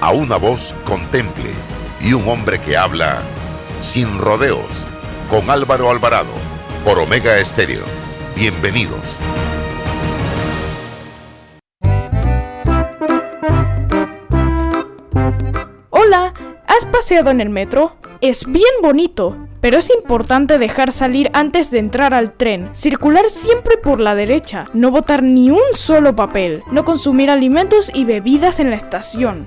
a una voz contemple y un hombre que habla sin rodeos con Álvaro Alvarado por Omega Estéreo. Bienvenidos. Hola, ¿has paseado en el metro? Es bien bonito, pero es importante dejar salir antes de entrar al tren, circular siempre por la derecha, no botar ni un solo papel, no consumir alimentos y bebidas en la estación.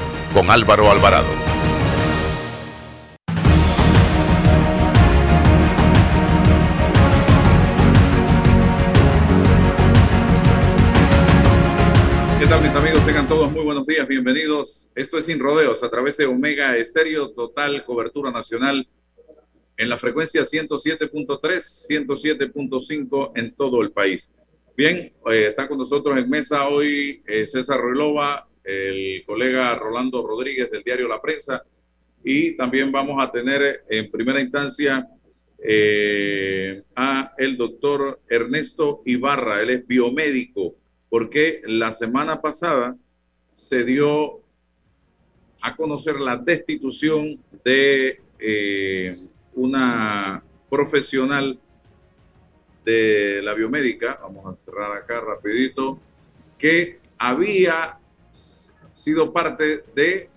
con Álvaro Alvarado. ¿Qué tal mis amigos? Tengan todos muy buenos días, bienvenidos. Esto es Sin Rodeos a través de Omega Estéreo, total cobertura nacional en la frecuencia 107.3, 107.5 en todo el país. Bien, eh, está con nosotros en mesa hoy eh, César Relova, el colega Rolando Rodríguez del diario La Prensa. Y también vamos a tener en primera instancia eh, a el doctor Ernesto Ibarra, él es biomédico, porque la semana pasada se dio a conocer la destitución de eh, una profesional de la biomédica, vamos a cerrar acá rapidito, que había sido parte de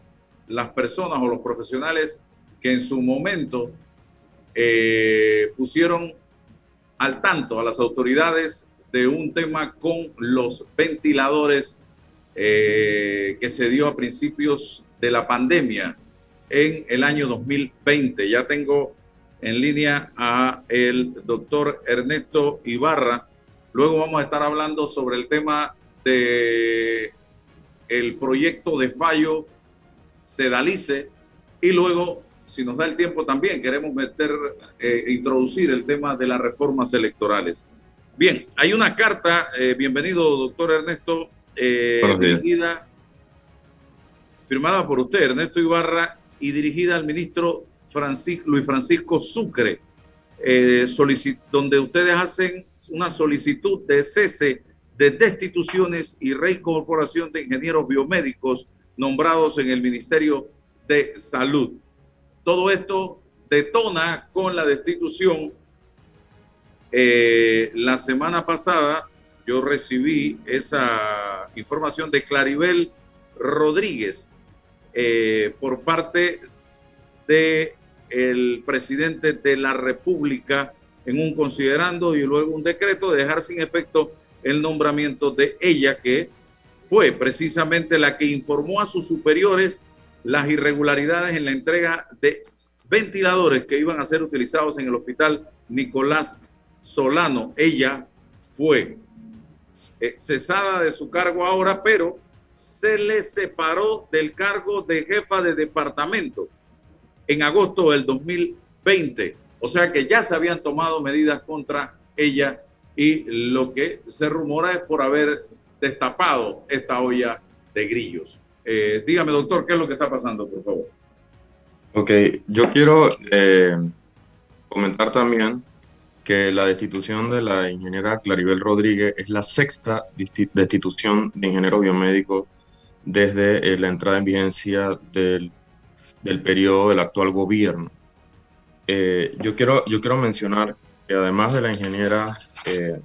las personas o los profesionales que en su momento eh, pusieron al tanto a las autoridades de un tema con los ventiladores eh, que se dio a principios de la pandemia en el año 2020. Ya tengo en línea a el doctor Ernesto Ibarra. Luego vamos a estar hablando sobre el tema de el proyecto de fallo Sedalice y luego, si nos da el tiempo también, queremos meter, eh, introducir el tema de las reformas electorales. Bien, hay una carta, eh, bienvenido doctor Ernesto, eh, dirigida, firmada por usted, Ernesto Ibarra, y dirigida al ministro Francisco, Luis Francisco Sucre, donde ustedes hacen una solicitud de cese de destituciones y reincorporación de ingenieros biomédicos nombrados en el Ministerio de Salud. Todo esto detona con la destitución. Eh, la semana pasada yo recibí esa información de Claribel Rodríguez eh, por parte de el presidente de la República en un considerando y luego un decreto de dejar sin efecto el nombramiento de ella, que fue precisamente la que informó a sus superiores las irregularidades en la entrega de ventiladores que iban a ser utilizados en el hospital Nicolás Solano. Ella fue eh, cesada de su cargo ahora, pero se le separó del cargo de jefa de departamento en agosto del 2020. O sea que ya se habían tomado medidas contra ella y lo que se rumora es por haber destapado esta olla de grillos. Eh, dígame, doctor, ¿qué es lo que está pasando, por favor? Ok, yo quiero eh, comentar también que la destitución de la ingeniera Claribel Rodríguez es la sexta destitución de ingenieros biomédicos desde eh, la entrada en vigencia del, del periodo del actual gobierno. Yo, quiero, yo quiero mencionar que además de la ingeniera eh,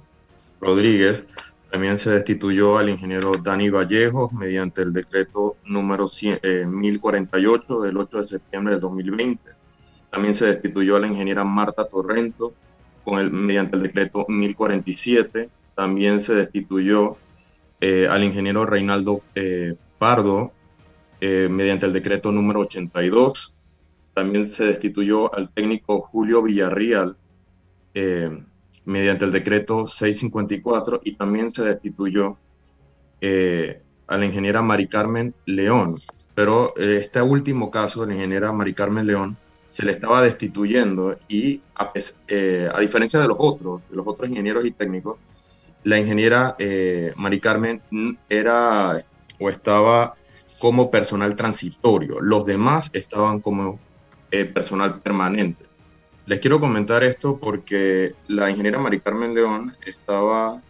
Rodríguez, también se destituyó al ingeniero Dani Vallejos mediante el decreto número 1048 del 8 de septiembre del 2020. También se destituyó a la ingeniera Marta Torrento con el, mediante el decreto 1047. También se destituyó eh, al ingeniero Reinaldo eh, Pardo eh, mediante el decreto número 82. También se destituyó al técnico Julio Villarreal mediante el decreto 654 y también se destituyó a la ingeniera Mari Carmen León. Pero este último caso la ingeniera Mari Carmen León se le estaba destituyendo y eh, a, diferencia de los otros, de los otros ingenieros y técnicos, la ingeniera eh, Mari Carmen era o estaba como personal transitorio, los demás estaban como eh, personal permanente. Les quiero comentar esto porque la ingeniera Mari Carmen León estaba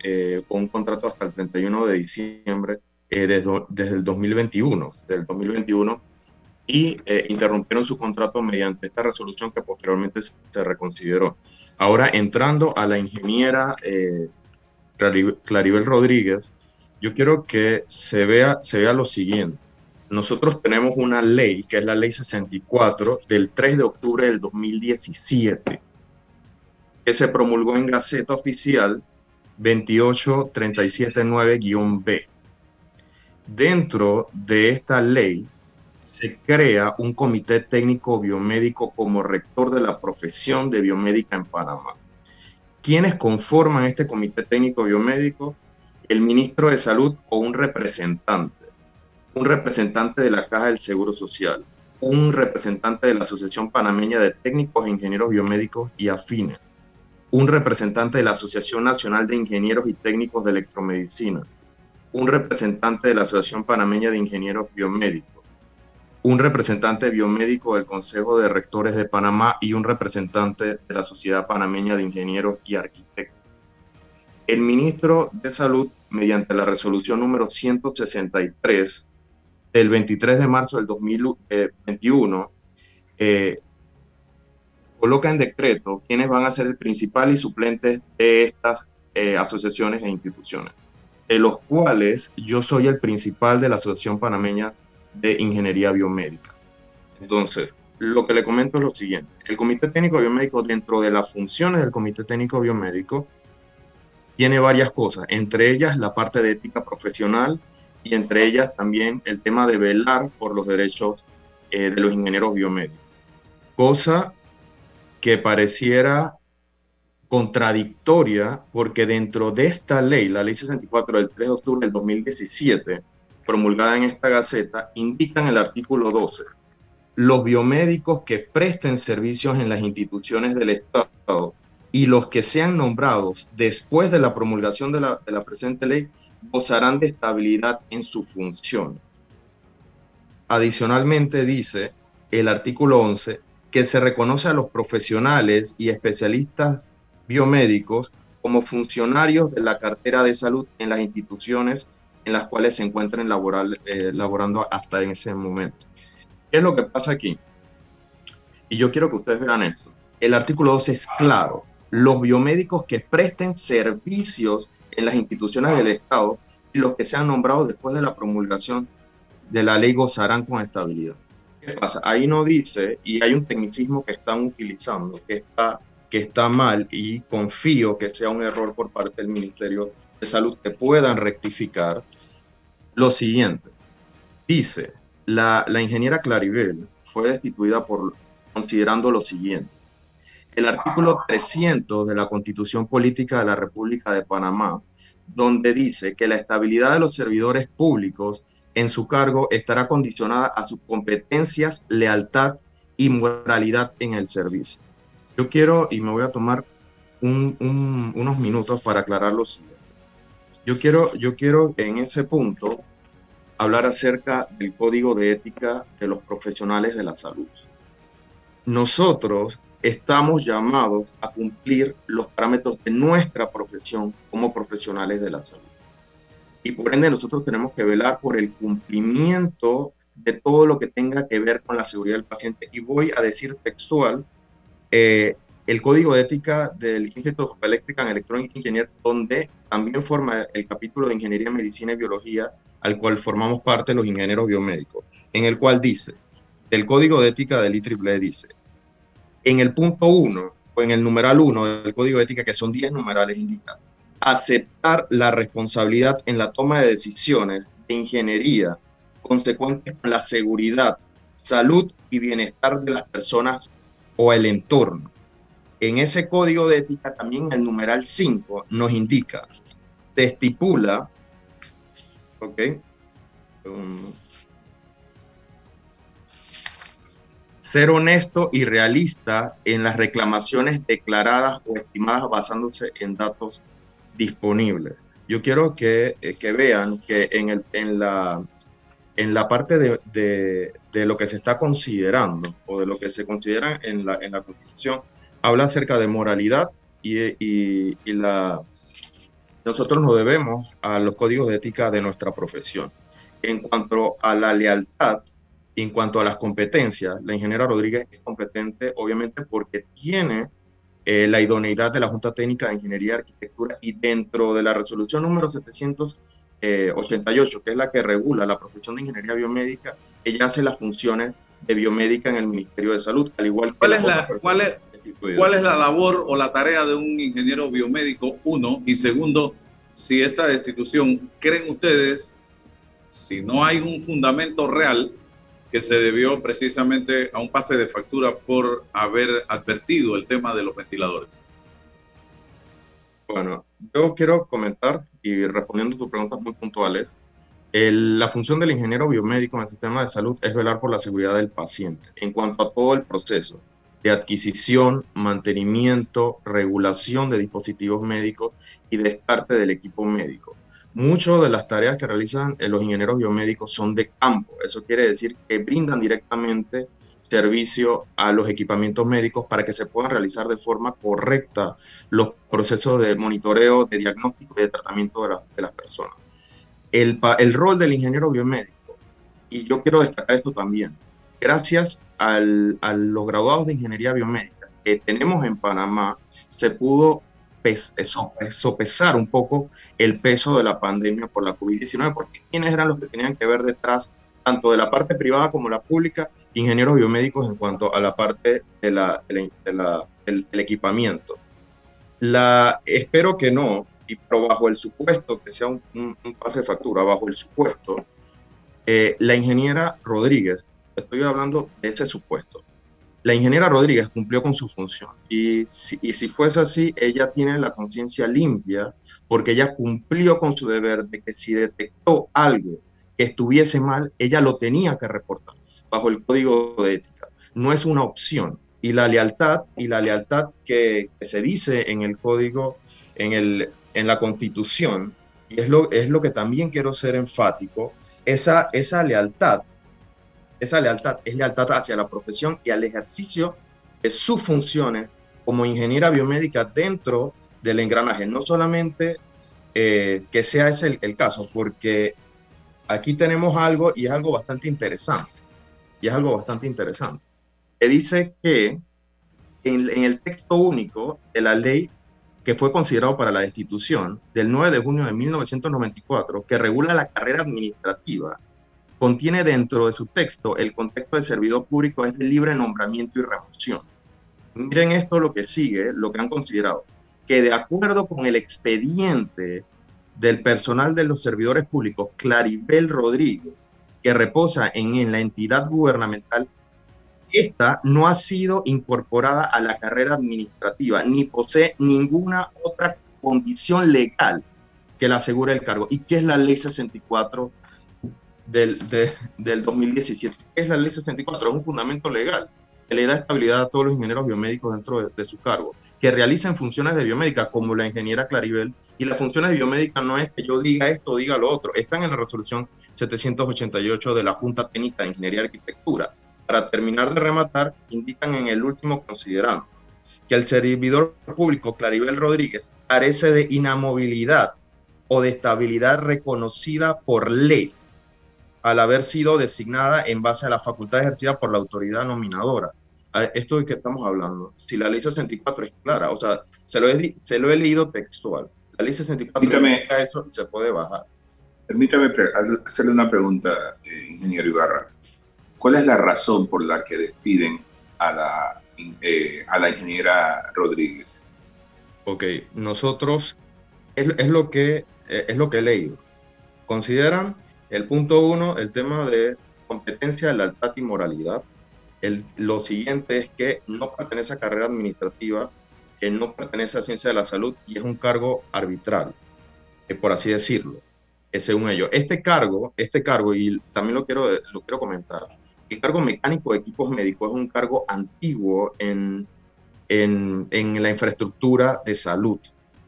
con un contrato hasta el 31 de diciembre desde, desde el 2021. Del 2021 y eh, interrumpieron su contrato mediante esta resolución que posteriormente se reconsideró. Ahora, entrando a la ingeniera eh, Claribel Rodríguez, yo quiero que se vea, se vea lo siguiente. Nosotros tenemos una ley, que es la ley 64 del 3 de octubre del 2017, que se promulgó en Gaceta Oficial 28379-B. Dentro de esta ley se crea un comité técnico biomédico como rector de la profesión de biomédica en Panamá. ¿Quiénes conforman este comité técnico biomédico? El ministro de Salud o un representante, un representante de la Caja del Seguro Social, un representante de la Asociación Panameña de Técnicos e Ingenieros Biomédicos y Afines, un representante de la Asociación Nacional de Ingenieros y Técnicos de Electromedicina, un representante de la Asociación Panameña de Ingenieros Biomédicos, un representante biomédico del Consejo de Rectores de Panamá y un representante de la Sociedad Panameña de Ingenieros y Arquitectos. El ministro de Salud, mediante la resolución número 163 del 23 de marzo del 2021, eh, coloca en decreto quiénes van a ser el principal y suplente de estas eh, asociaciones e instituciones, de los cuales yo soy el principal de la Asociación Panameña de ingeniería biomédica. Entonces, lo que le comento es lo siguiente. El Comité Técnico Biomédico, dentro de las funciones del Comité Técnico Biomédico, tiene varias cosas, entre ellas la parte de ética profesional y entre ellas también el tema de velar por los derechos eh, de los ingenieros biomédicos. Cosa que pareciera contradictoria porque dentro de esta ley, la ley 64 del 3 de octubre del 2017, promulgada en esta Gaceta indican el artículo 12. Los biomédicos que presten servicios en las instituciones del Estado y los que sean nombrados después de la promulgación de la presente ley gozarán de estabilidad en sus funciones. Adicionalmente dice el artículo 11 que se reconoce a los profesionales y especialistas biomédicos como funcionarios de la cartera de salud en las instituciones en las cuales se encuentren laboral, eh, laborando hasta en ese momento. ¿Qué es lo que pasa aquí? Y yo quiero que ustedes vean esto. El artículo 12 es claro. Los biomédicos que presten servicios en las instituciones del Estado y los que sean nombrados después de la promulgación de la ley gozarán con estabilidad. ¿Qué pasa? Ahí no dice, y hay un tecnicismo que están utilizando, que está, que está mal, y confío que sea un error por parte del Ministerio de Salud que puedan rectificar lo siguiente. Dice La, la ingeniera Claribel fue destituida por considerando lo siguiente. El artículo 300 de la Constitución Política de la República de Panamá, donde dice que la estabilidad de los servidores públicos en su cargo estará condicionada a sus competencias, lealtad y moralidad en el servicio. Yo quiero, y me voy a tomar unos minutos para aclarar lo siguiente. Yo quiero, yo quiero en ese punto hablar acerca del código de ética de los profesionales de la salud. Nosotros estamos llamados a cumplir los parámetros de nuestra profesión como profesionales de la salud. Y por ende nosotros tenemos que velar por el cumplimiento de todo lo que tenga que ver con la seguridad del paciente. Y voy a decir textual, eh, el código de ética del Instituto of Electrical and Electronic Engineer, donde también forma el capítulo de Ingeniería, Medicina y Biología, al cual formamos parte los ingenieros biomédicos, en el cual dice, el código de ética del IEEE dice, en el punto 1 o en el numeral 1 del código de ética, que son 10 numerales, indica aceptar la responsabilidad en la toma de decisiones de ingeniería consecuentes con la seguridad, salud y bienestar de las personas o el entorno. En ese código de ética también el numeral 5 nos indica, te estipula, ¿ok? Ser honesto y realista en las reclamaciones declaradas o estimadas basándose en datos disponibles. Yo quiero que, eh, que vean que en, el, en, la, en la parte de, de, lo que se está considerando o de lo que se considera en la, en la Constitución, habla acerca de moralidad y, y, y la, nosotros nos debemos a los códigos de ética de nuestra profesión. En cuanto a la lealtad, en cuanto a las competencias, la ingeniera Rodríguez es competente, obviamente, porque tiene eh, la idoneidad de la Junta Técnica de Ingeniería y Arquitectura y dentro de la resolución número 788, que es la que regula la profesión de ingeniería biomédica, ella hace las funciones de biomédica en el Ministerio de Salud, al igual que... ¿Cuál, es la, cuál, es, ¿Cuál es la labor o la tarea de un ingeniero biomédico? Uno, y segundo, si esta destitución, ¿creen ustedes, si no hay un fundamento real, que se debió precisamente a un pase de factura por haber advertido el tema de los ventiladores. Bueno, yo quiero comentar y respondiendo a tus preguntas muy puntuales, la función del ingeniero biomédico en el sistema de salud es velar por la seguridad del paciente en cuanto a todo el proceso de adquisición, mantenimiento, regulación de dispositivos médicos y descarte del equipo médico. Muchas de las tareas que realizan eh, los ingenieros biomédicos son de campo. Eso quiere decir que brindan directamente servicio a los equipamientos médicos para que se puedan realizar de forma correcta los procesos de monitoreo, de diagnóstico y de tratamiento de, las personas. El, rol del ingeniero biomédico, y yo quiero destacar esto también, gracias a los graduados de ingeniería biomédica que tenemos en Panamá, se pudo sopesar un poco el peso de la pandemia por la COVID-19, porque quiénes eran los que tenían que ver detrás, tanto de la parte privada como la pública, ingenieros biomédicos en cuanto a la parte de la, del, equipamiento. La, espero que no, y pero bajo el supuesto que sea un, pase de factura, bajo el supuesto, eh, la ingeniera Rodríguez, estoy hablando de ese supuesto, la ingeniera Rodríguez cumplió con su función y si, y fuese así, ella tiene la conciencia limpia porque ella cumplió con su deber de que si detectó algo que estuviese mal, ella lo tenía que reportar bajo el código de ética. No es una opción. Y la lealtad, y la lealtad que, se dice en el código, en, el, en la constitución, y es lo, es lo que también quiero ser enfático, esa, esa lealtad esa lealtad es lealtad hacia la profesión y al ejercicio de sus funciones como ingeniera biomédica dentro del engranaje. No solamente eh, que sea ese el, caso, porque aquí tenemos algo y es algo bastante interesante. Y es algo bastante interesante. Que dice que en, en el texto único de la ley que fue considerado para la destitución del 9 de junio de 1994, que regula la carrera administrativa contiene dentro de su texto el contexto de servidor público es de libre nombramiento y remoción. Miren esto lo que sigue, lo que han considerado, que de acuerdo con el expediente del personal de los servidores públicos, Claribel Rodríguez, que reposa en, en la entidad gubernamental, esta no ha sido incorporada a la carrera administrativa ni posee ninguna otra condición legal que la asegure el cargo. ¿Y qué es la ley 64 del, del 2017? ¿Qué es la ley 64? Es un fundamento legal que le da estabilidad a todos los ingenieros biomédicos dentro de, de su cargo, que realicen funciones de biomédica como la ingeniera Claribel. Y las funciones de biomédica no es que yo diga esto diga lo otro, están en la resolución 788 de la Junta Técnica de Ingeniería y Arquitectura. Para terminar de rematar, indican en el último considerando que el servidor público Claribel Rodríguez carece de inamovilidad o de estabilidad reconocida por ley al haber sido designada en base a la facultad ejercida por la autoridad nominadora. Esto de que estamos hablando, si la ley 64 es clara, o sea, se lo he, se lo he leído textual. La ley 64 Permítame, eso se puede bajar. Permítame hacerle una pregunta, eh, ingeniero Ibarra. ¿Cuál es la razón por la que despiden a la, eh, a la ingeniera Rodríguez? Ok, nosotros, es, es lo que, eh, es lo que he leído. Consideran el punto uno, el tema de competencia, lealtad y moralidad. El, lo siguiente es que no pertenece a carrera administrativa, que no pertenece a ciencia de la salud y es un cargo arbitral, eh, por así decirlo, eh, según ellos. Este cargo, este cargo, y también lo quiero, lo quiero comentar, el cargo mecánico de equipos médicos es un cargo antiguo en, en, en la infraestructura de salud.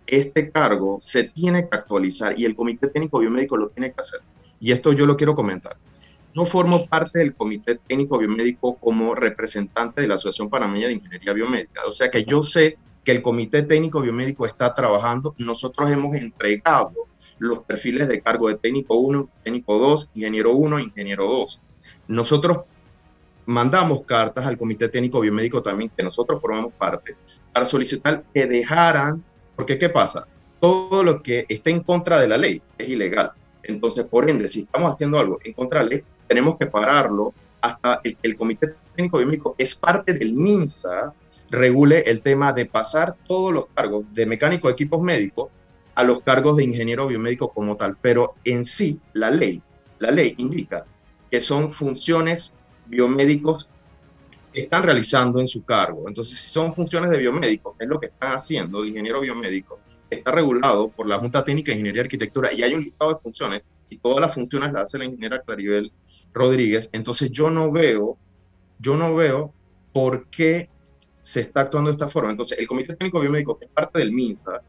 Este cargo se tiene que actualizar y el Comité Técnico Biomédico lo tiene que hacer. Y esto yo lo quiero comentar. No formo parte del Comité Técnico Biomédico como representante de la Asociación Panameña de Ingeniería Biomédica. O sea que yo sé que el Comité Técnico Biomédico está trabajando. Nosotros hemos entregado los perfiles de cargo de técnico 1, técnico 2, ingeniero 1, ingeniero 2. Nosotros mandamos cartas al Comité Técnico Biomédico también, que nosotros formamos parte, para solicitar que dejaran, porque ¿qué pasa? Todo lo que está en contra de la ley es ilegal. Entonces, por ende, si estamos haciendo algo en contra de la ley, tenemos que pararlo hasta el, el Comité Técnico Biomédico es parte del MINSA, regule el tema de pasar todos los cargos de mecánico de equipos médicos a los cargos de ingeniero biomédico como tal. Pero en sí, la ley, la ley indica que son funciones biomédicos que están realizando en su cargo. Entonces, si son funciones de biomédico, es lo que están haciendo de ingeniero biomédico, está regulado por la Junta Técnica de Ingeniería y Arquitectura y hay un listado de funciones y todas las funciones las hace la ingeniera Claribel Rodríguez. Entonces, yo no veo, yo no veo por qué se está actuando de esta forma. Entonces, el Comité Técnico Biomédico, que es parte del MINSA,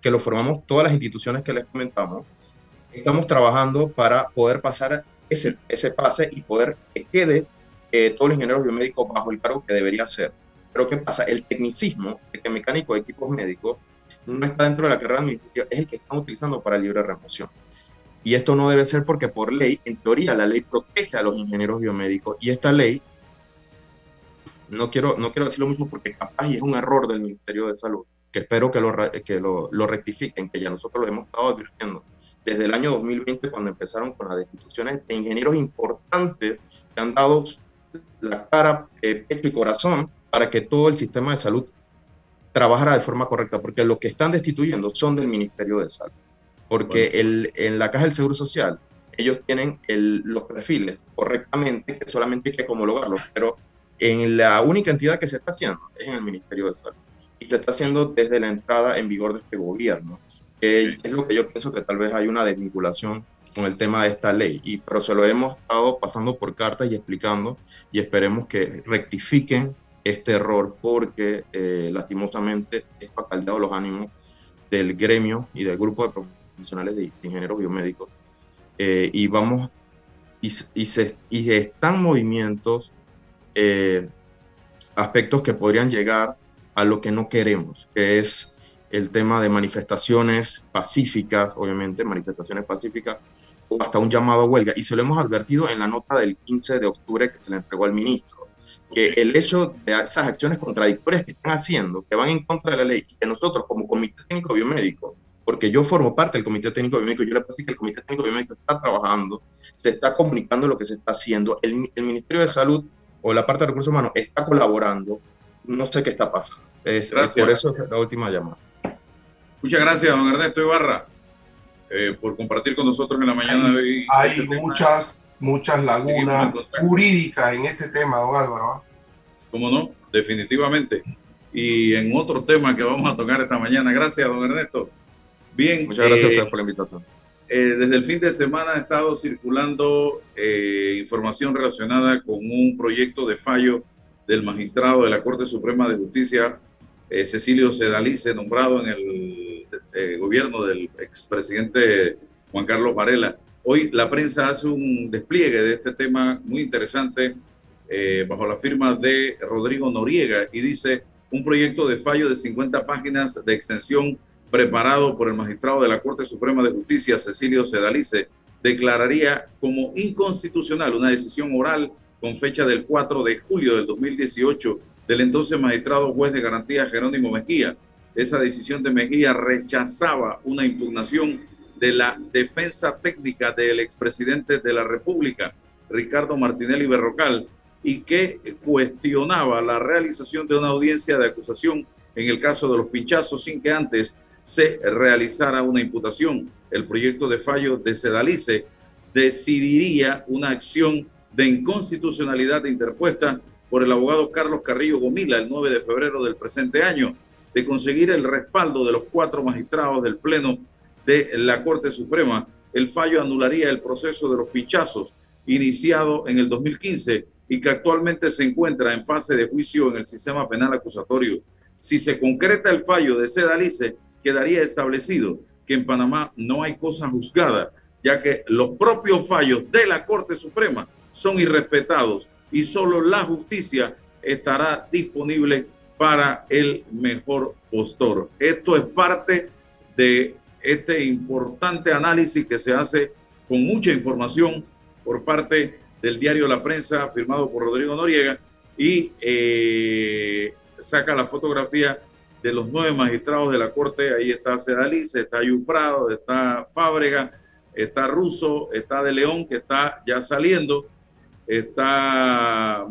que lo formamos todas las instituciones que les comentamos, estamos trabajando para poder pasar ese, ese pase y poder que quede eh, todos los ingenieros biomédicos bajo el cargo que debería ser. Pero ¿qué pasa? El tecnicismo que mecánico de equipos médicos no está dentro de la carrera administrativa, es el que están utilizando para libre remoción. Y esto no debe ser porque por ley, en teoría, la ley protege a los ingenieros biomédicos y esta ley, no quiero, no quiero decirlo mucho porque capaz y es un error del Ministerio de Salud, que espero que lo, que lo, lo rectifiquen, que ya nosotros lo hemos estado advirtiendo desde el año 2020 cuando empezaron con las destituciones de ingenieros importantes que han dado la cara, eh, pecho y corazón para que todo el sistema de salud trabajara de forma correcta, porque lo que están destituyendo son del Ministerio de Salud. Porque el, en la Caja del Seguro Social, ellos tienen el, los perfiles correctamente, que solamente hay que homologarlos, pero en la única entidad que se está haciendo es en el Ministerio de Salud. Y se está haciendo desde la entrada en vigor de este gobierno. que es lo que yo pienso que tal vez hay una desvinculación con el tema de esta ley, y, pero se lo hemos estado pasando por cartas y explicando y esperemos que rectifiquen este error porque eh, lastimosamente es caldeado los ánimos del gremio y del grupo de profesionales de, ingenieros biomédicos eh, y vamos y, y, se, y están movimientos eh, aspectos que podrían llegar a lo que no queremos, que es el tema de manifestaciones pacíficas, obviamente, manifestaciones pacíficas, o hasta un llamado a huelga. Y se lo hemos advertido en la nota del 15 de octubre que se le entregó al ministro, que el hecho de esas acciones contradictorias que están haciendo, que van en contra de la ley, y que nosotros como Comité Técnico Biomédico, porque yo formo parte del Comité Técnico Biomédico, yo le puedo decir que el Comité Técnico Biomédico está trabajando, se está comunicando lo que se está haciendo, el, el Ministerio de Salud o la parte de recursos humanos está colaborando, no sé qué está pasando. Es, por eso es la última llamada. Muchas gracias, don Ernesto Ibarra, eh, por compartir con nosotros en la mañana hay, de hoy. Hay este muchas, muchas lagunas jurídicas en este tema, don Álvaro. ¿ah? ¿Cómo no? Definitivamente. Y en otro tema que vamos a tocar esta mañana. Gracias, don Ernesto. Bien. Muchas gracias a ustedes por la invitación. Eh, desde el fin de semana ha estado circulando eh, información relacionada con un proyecto de fallo del magistrado de la Corte Suprema de Justicia, eh, Cecilio Sedalice, nombrado en el gobierno del expresidente Juan Carlos Varela. Hoy la prensa hace un despliegue de este tema muy interesante bajo la firma de Rodrigo Noriega y dice un proyecto de fallo de 50 páginas de extensión preparado por el magistrado de la Corte Suprema de Justicia, Cecilio Sedalice, declararía como inconstitucional una decisión oral con fecha del 4 de julio del 2018 del entonces magistrado juez de garantía Jerónimo Mejía. Esa decisión de Mejía rechazaba una impugnación de la defensa técnica del expresidente de la República, Ricardo Martinelli Berrocal, y que cuestionaba la realización de una audiencia de acusación en el caso de los pinchazos sin que antes se realizara una imputación. El proyecto de fallo de Sedalice decidiría una acción de inconstitucionalidad interpuesta por el abogado Carlos Carrillo Gomila el 9 de febrero del presente año, de conseguir el respaldo de los cuatro magistrados del Pleno de la Corte Suprema. El fallo anularía el proceso de los pinchazos iniciado en el 2015 y que actualmente se encuentra en fase de juicio en el sistema penal acusatorio. Si se concreta el fallo de Sedalice, quedaría establecido que en Panamá no hay cosa juzgada, ya que los propios fallos de la Corte Suprema son irrespetados y solo la justicia estará disponible para el mejor postor. Esto es parte de este importante análisis que se hace con mucha información por parte del diario La Prensa, firmado por Rodrigo Noriega, y eh, saca la fotografía de los nueve magistrados de la Corte, ahí está Sedalice, está Yuprado, está Fábrega, está Russo, está De León, que está ya saliendo, está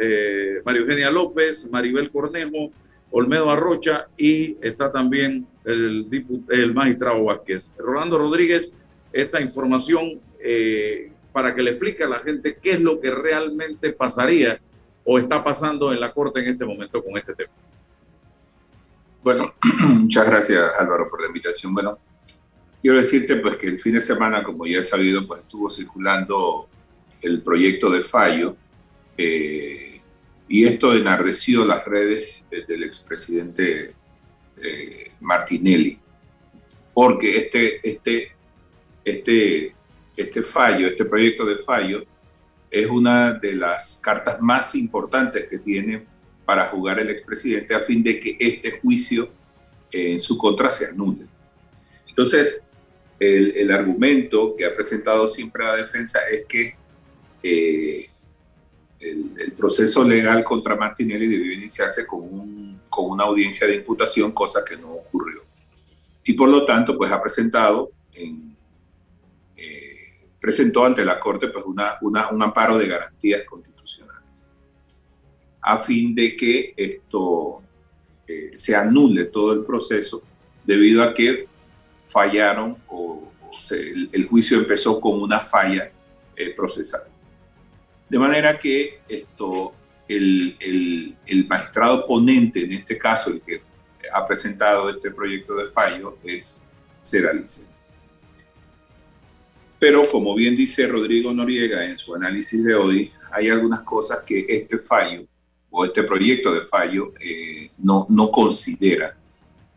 eh, María Eugenia López, Maribel Cornejo, Olmedo Arrocha y está también el, magistrado Vázquez. Rolando Rodríguez, esta información eh, para que le explique a la gente qué es lo que realmente pasaría o está pasando en la Corte en este momento con este tema. Bueno, muchas gracias Álvaro por la invitación. Bueno, quiero decirte pues que el fin de semana, como ya he sabido, pues estuvo circulando el proyecto de fallo eh, y esto enardeció las redes del expresidente eh, Martinelli, porque este, este, este, este fallo, este proyecto de fallo es una de las cartas más importantes que tiene para jugar el expresidente a fin de que este juicio eh, en su contra se anule. Entonces, el, argumento que ha presentado siempre la defensa es que eh, el, proceso legal contra Martinelli debió iniciarse con, un, con, una audiencia de imputación, cosa que no ocurrió. Y por lo tanto, pues ha presentado, en, eh, presentó ante la Corte pues una, una, un amparo de garantías constitucionales a fin de que esto eh, se anule todo el proceso debido a que fallaron o, el, juicio empezó con una falla eh, procesal. De manera que esto, el, el, magistrado ponente, en este caso el que ha presentado este proyecto de fallo, es Ceralice. Pero como bien dice Rodrigo Noriega en su análisis de hoy, hay algunas cosas que este fallo o este proyecto de fallo eh, no, no considera.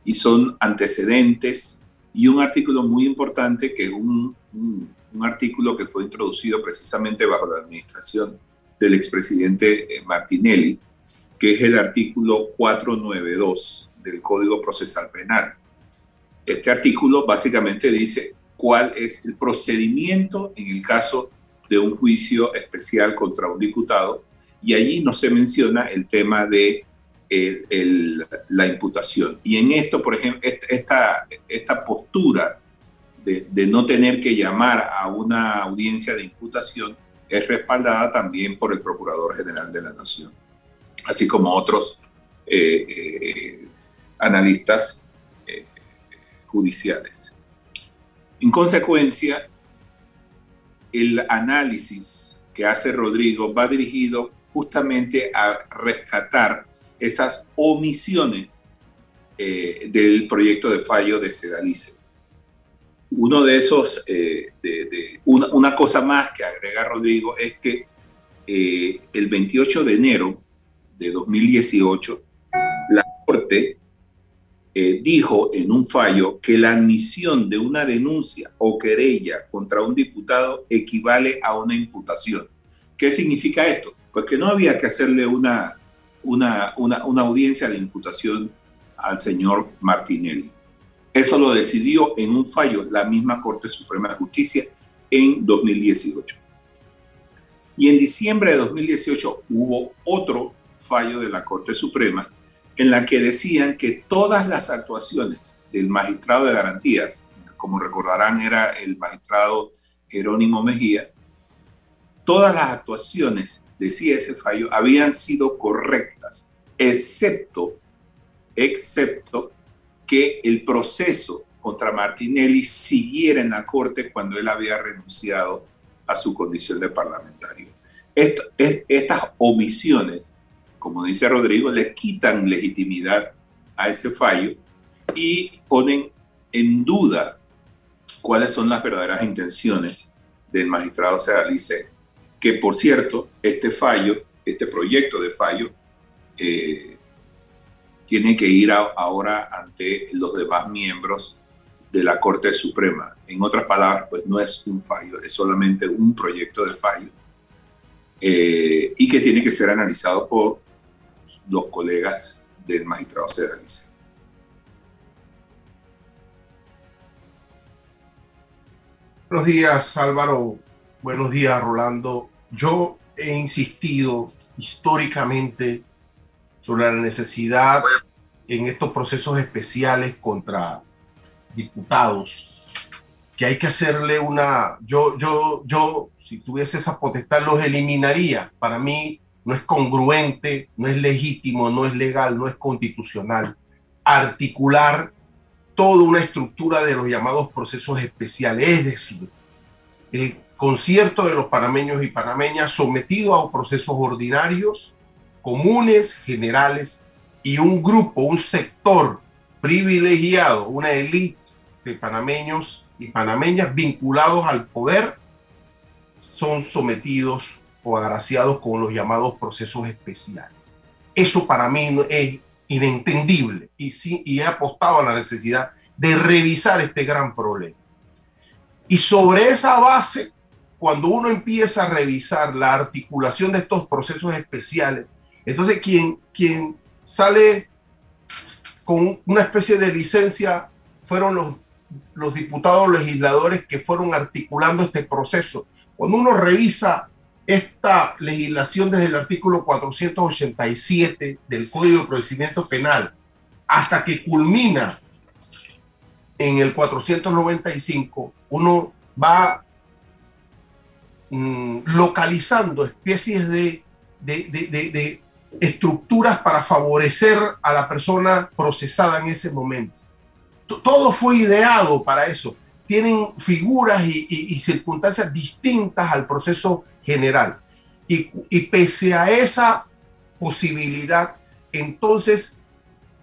Y son antecedentes y un artículo muy importante que es un, un, artículo que fue introducido precisamente bajo la administración del expresidente eh, Martinelli, que es el artículo 492 del Código Procesal Penal. Este artículo básicamente dice cuál es el procedimiento en el caso de un juicio especial contra un diputado y allí no se menciona el tema de la imputación. Y en esto, por ejemplo, esta, esta postura de, no tener que llamar a una audiencia de imputación es respaldada también por el Procurador General de la Nación, así como otros eh, eh, analistas eh, judiciales. En consecuencia, el análisis que hace Rodrigo va dirigido justamente a rescatar esas omisiones del proyecto de fallo de Sedalice. Uno de esos, eh, una, cosa más que agrega Rodrigo es que eh, el 28 de enero de 2018, la Corte dijo en un fallo que la admisión de una denuncia o querella contra un diputado equivale a una imputación. ¿Qué significa esto? Pues que no había que hacerle una, una, una, una audiencia de imputación al señor Martinelli. Eso lo decidió en un fallo la misma Corte Suprema de Justicia en 2018. Y en diciembre de 2018 hubo otro fallo de la Corte Suprema en la que decían que todas las actuaciones del magistrado de garantías, como recordarán era el magistrado Jerónimo Mejía, todas las actuaciones, decía ese fallo, habían sido correctas, excepto, excepto que el proceso contra Martinelli siguiera en la Corte cuando él había renunciado a su condición de parlamentario. estas omisiones, como dice Rodrigo, le quitan legitimidad a ese fallo y ponen en duda cuáles son las verdaderas intenciones del magistrado Sedalice, que por cierto, este fallo, este proyecto de fallo, eh, tiene que ir ahora ante los demás miembros de la Corte Suprema. En otras palabras, pues no es un fallo, es solamente un proyecto de fallo eh, y que tiene que ser analizado por los colegas del magistrado Cedalice. Buenos días, Álvaro. Buenos días, Rolando. Yo he insistido históricamente sobre la necesidad en estos procesos especiales contra diputados que hay que hacerle una yo yo yo si tuviese esa potestad los eliminaría. Para mí no es congruente no es legítimo no es legal no es constitucional articular toda una estructura de los llamados procesos especiales. Es decir el concierto de los panameños y panameñas sometido a procesos ordinarios comunes, generales, y un grupo, un sector privilegiado, una élite de panameños y panameñas vinculados al poder, son sometidos o agraciados con los llamados procesos especiales. Eso para mí es inentendible y, sí, y he apostado a la necesidad de revisar este gran problema. Y sobre esa base, cuando uno empieza a revisar la articulación de estos procesos especiales, entonces, quien, quien sale con una especie de licencia fueron los, los diputados legisladores que fueron articulando este proceso. Cuando uno revisa esta legislación desde el artículo 487 del Código de Procedimiento Penal hasta que culmina en el 495, uno va mm, localizando especies de, estructuras para favorecer a la persona procesada en ese momento. Todo fue ideado para eso. Tienen figuras y, circunstancias distintas al proceso general. Y, y pese a esa posibilidad, entonces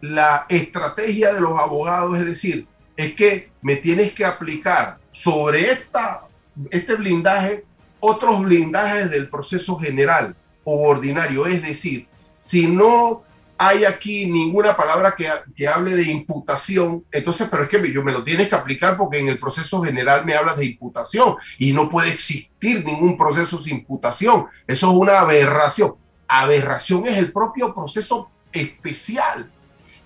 la estrategia de los abogados es decir, es que me tienes que aplicar sobre esta, este blindaje otros blindajes del proceso general o ordinario, es decir, si no hay aquí ninguna palabra que, que, hable de imputación, entonces, pero es que yo me lo tienes que aplicar porque en el proceso general me hablas de imputación y no puede existir ningún proceso sin imputación. Eso es una aberración. Aberración es el propio proceso especial.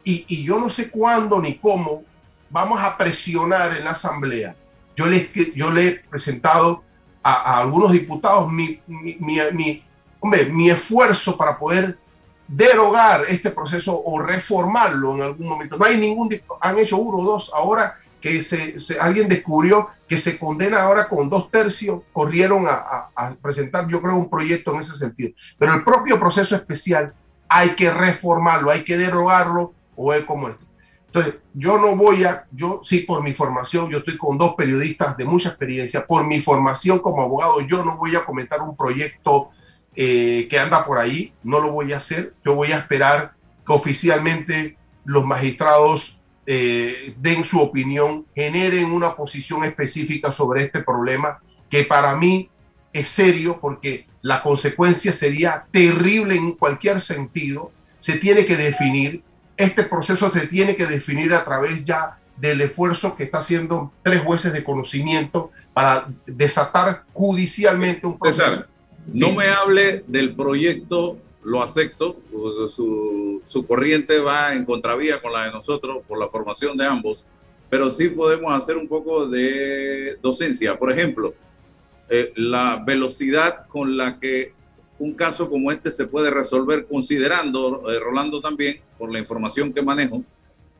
Y, y yo no sé cuándo ni cómo vamos a presionar en la Asamblea. Yo le, yo le he presentado a, algunos diputados mi, mi, mi, mi esfuerzo para poder derogar este proceso o reformarlo en algún momento. No hay ningún, han hecho uno o dos ahora que se, alguien descubrió que se condena ahora con dos tercios, corrieron a, presentar, yo creo, un proyecto en ese sentido. Pero el propio proceso especial hay que reformarlo, hay que derogarlo o es como esto. Entonces, yo no voy a, yo sí por mi formación, yo estoy con dos periodistas de mucha experiencia, por mi formación como abogado, yo no voy a comentar un proyecto eh, que anda por ahí, no lo voy a hacer, yo voy a esperar que oficialmente los magistrados eh, den su opinión, generen una posición específica sobre este problema, que para mí es serio porque la consecuencia sería terrible en cualquier sentido, se tiene que definir este proceso se tiene que definir a través ya del esfuerzo que está haciendo tres jueces de conocimiento para desatar judicialmente un proceso. No me hable del proyecto, lo acepto, su, su corriente va en contravía con la de nosotros por la formación de ambos, pero sí podemos hacer un poco de docencia. Por ejemplo, eh, la velocidad con la que un caso como este se puede resolver considerando, eh, Rolando también, por la información que manejo,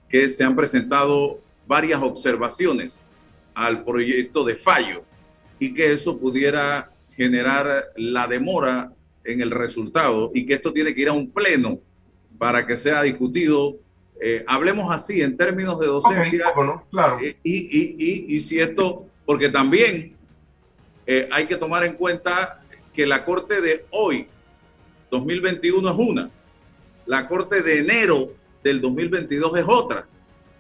que se han presentado varias observaciones al proyecto de fallo y que eso pudiera generar la demora en el resultado y que esto tiene que ir a un pleno para que sea discutido. Eh, hablemos así en términos de docencia. Claro. Eh, y, y, y, y, si esto, porque también hay que tomar en cuenta que la Corte de hoy, 2021, es una. La Corte de enero del 2022 es otra.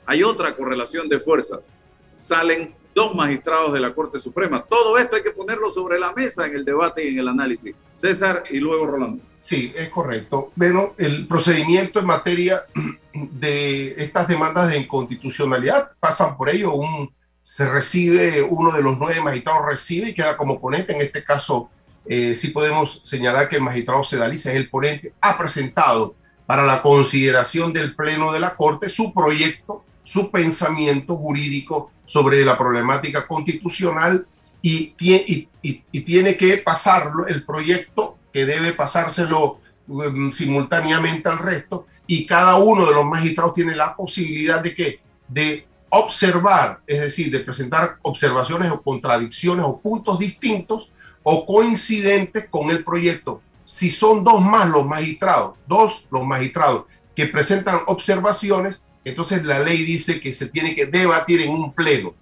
Hay otra correlación de fuerzas. Salen dos magistrados de la Corte Suprema. Todo esto hay que ponerlo sobre la mesa en el debate y en el análisis. César y luego Rolando. Sí, es correcto. Bueno, el procedimiento en materia de estas demandas de inconstitucionalidad pasan por ello. Un, se recibe, uno de los nueve magistrados recibe y queda como ponente, en este caso eh, sí podemos señalar que el magistrado Sedaliza es el ponente, ha presentado para la consideración del Pleno de la Corte su proyecto, su pensamiento jurídico sobre la problemática constitucional y, y, tiene que pasarlo el proyecto, que debe pasárselo um, simultáneamente al resto, y cada uno de los magistrados tiene la posibilidad de que de observar, es decir, de presentar observaciones o contradicciones o puntos distintos o coincidentes con el proyecto. Si son dos más los magistrados, dos los magistrados que presentan observaciones, entonces la ley dice que se tiene que debatir en un pleno.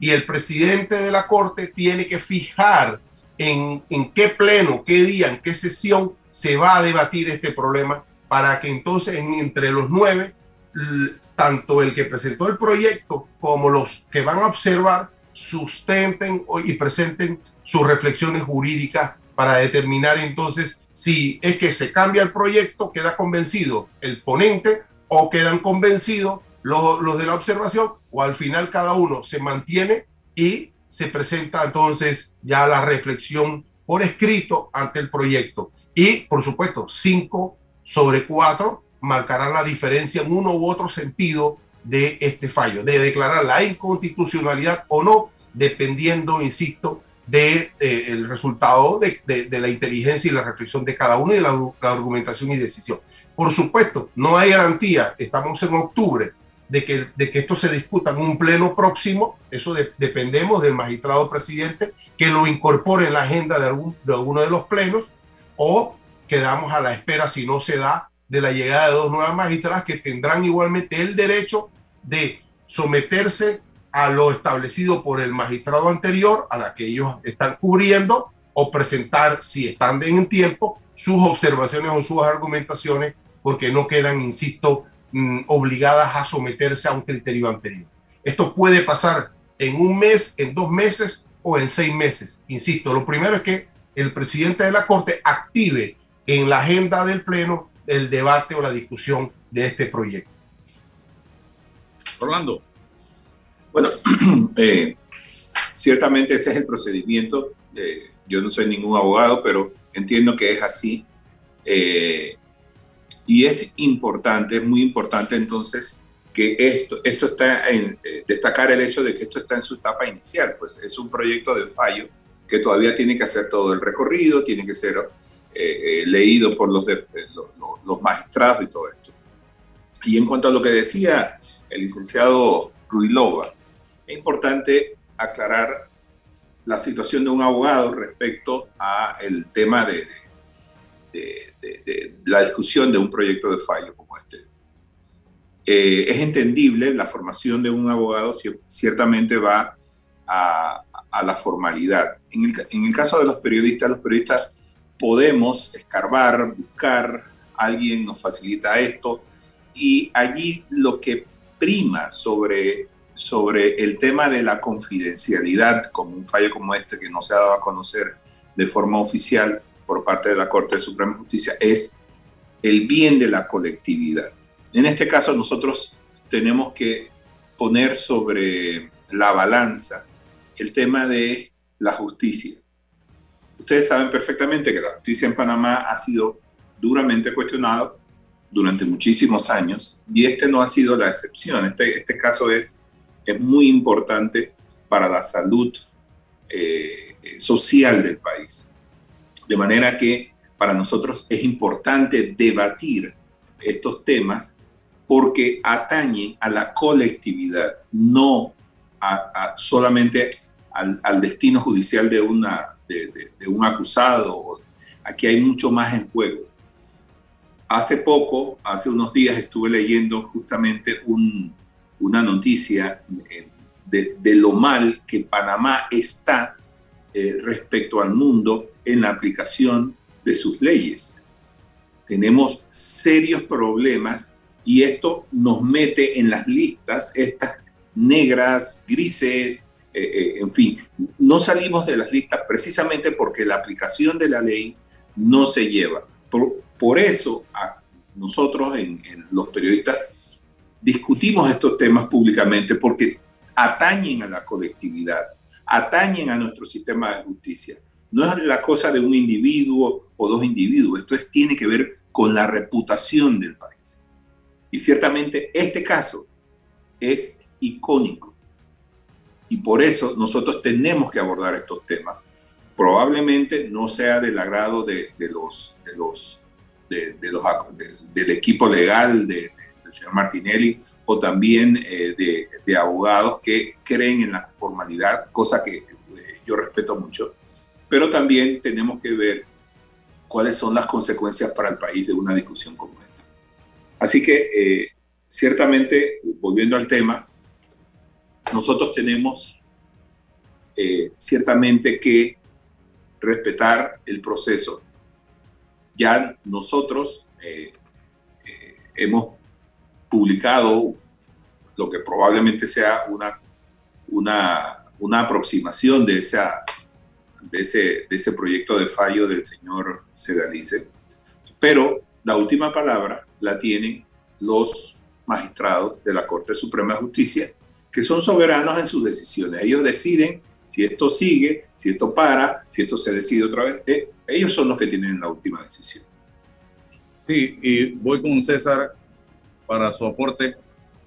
Y el presidente de la corte tiene que fijar en, en qué pleno, qué día, en qué sesión se va a debatir este problema para que entonces entre los nueve, tanto el que presentó el proyecto como los que van a observar sustenten y presenten sus reflexiones jurídicas para determinar entonces si es que se cambia el proyecto, queda convencido el ponente o quedan convencidos los, los de la observación o al final cada uno se mantiene y se presenta entonces ya la reflexión por escrito ante el proyecto. Y por supuesto, cinco sobre cuatro marcarán la diferencia en uno u otro sentido de este fallo, de declarar la inconstitucionalidad o no, dependiendo, insisto, del de, eh, resultado de, de, la inteligencia y la reflexión de cada uno y de la, argumentación y decisión. Por supuesto, no hay garantía, estamos en octubre, de que, de que esto se discuta en un pleno próximo, eso dependemos del magistrado presidente que lo incorpore en la agenda de, algún, de alguno de los plenos o quedamos a la espera si no se da de la llegada de dos nuevas magistradas que tendrán igualmente el derecho de someterse a lo establecido por el magistrado anterior, a la que ellos están cubriendo, o presentar, si están en tiempo, sus observaciones o sus argumentaciones, porque no quedan, insisto, mm, obligadas a someterse a un criterio anterior. Esto puede pasar en un mes, en dos meses o en seis meses. Insisto, lo primero es que el presidente de la Corte active en la agenda del Pleno el debate o la discusión de este proyecto. Orlando. Bueno, eh, ciertamente ese es el procedimiento. Eh, yo no soy ningún abogado, pero entiendo que es así. Eh, y es importante, es muy importante entonces que esto, esto está en, eh, destacar el hecho de que esto está en su etapa inicial, pues es un proyecto de fallo que todavía tiene que hacer todo el recorrido, tiene que ser eh, eh, leído por los, de, los, los magistrados y todo esto. Y en cuanto a lo que decía el licenciado Ruilova, es importante aclarar la situación de un abogado respecto a el tema de, de, de, de la discusión de un proyecto de fallo como este. eh, es entendible, la formación de un abogado ciertamente va a, la formalidad. En el, en el, caso de los periodistas, los periodistas podemos escarbar, buscar, alguien nos facilita esto, y allí lo que prima sobre, sobre el tema de la confidencialidad, como un fallo como este que no se ha dado a conocer de forma oficial por parte de la Corte de Suprema Justicia, es el bien de la colectividad. En este caso nosotros tenemos que poner sobre la balanza el tema de la justicia. Ustedes saben perfectamente que la justicia en Panamá ha sido duramente cuestionada durante muchísimos años y este no ha sido la excepción. Este, este caso es, es muy importante para la salud eh, social del país. De manera que para nosotros es importante debatir estos temas porque atañen a la colectividad, no a, solamente al, destino judicial de, una, de, un acusado. Aquí hay mucho más en juego. Hace poco, hace unos días, estuve leyendo justamente una noticia de, lo mal que Panamá está eh, respecto al mundo en la aplicación de sus leyes. Tenemos serios problemas y esto nos mete en las listas, estas negras, grises, eh, eh, en fin, no salimos de las listas precisamente porque la aplicación de la ley no se lleva. Por, eso nosotros, en, los periodistas, discutimos estos temas públicamente porque atañen a la colectividad, atañen a nuestro sistema de justicia. No es la cosa de un individuo o dos individuos, esto es, tiene que ver con la reputación del país. Y ciertamente este caso es icónico. Y por eso nosotros tenemos que abordar estos temas. Probablemente no sea del agrado de, los, de los, de, los del equipo legal del señor Martinelli o también eh, de, abogados que creen en la formalidad, cosa que eh, yo respeto mucho. Pero también tenemos que ver cuáles son las consecuencias para el país de una discusión como esta. Así que, eh, ciertamente, volviendo al tema, nosotros tenemos eh, ciertamente que respetar el proceso. Ya nosotros eh, hemos publicado lo que probablemente sea una, una, una aproximación de, esa, de, ese, de ese proyecto de fallo del señor Sedalice, pero la última palabra la tienen los magistrados de la Corte Suprema de Justicia, que son soberanos en sus decisiones. Ellos deciden si esto sigue, si esto para, si esto se decide otra vez. Eh, ellos son los que tienen la última decisión. Sí, y voy con César para su aporte,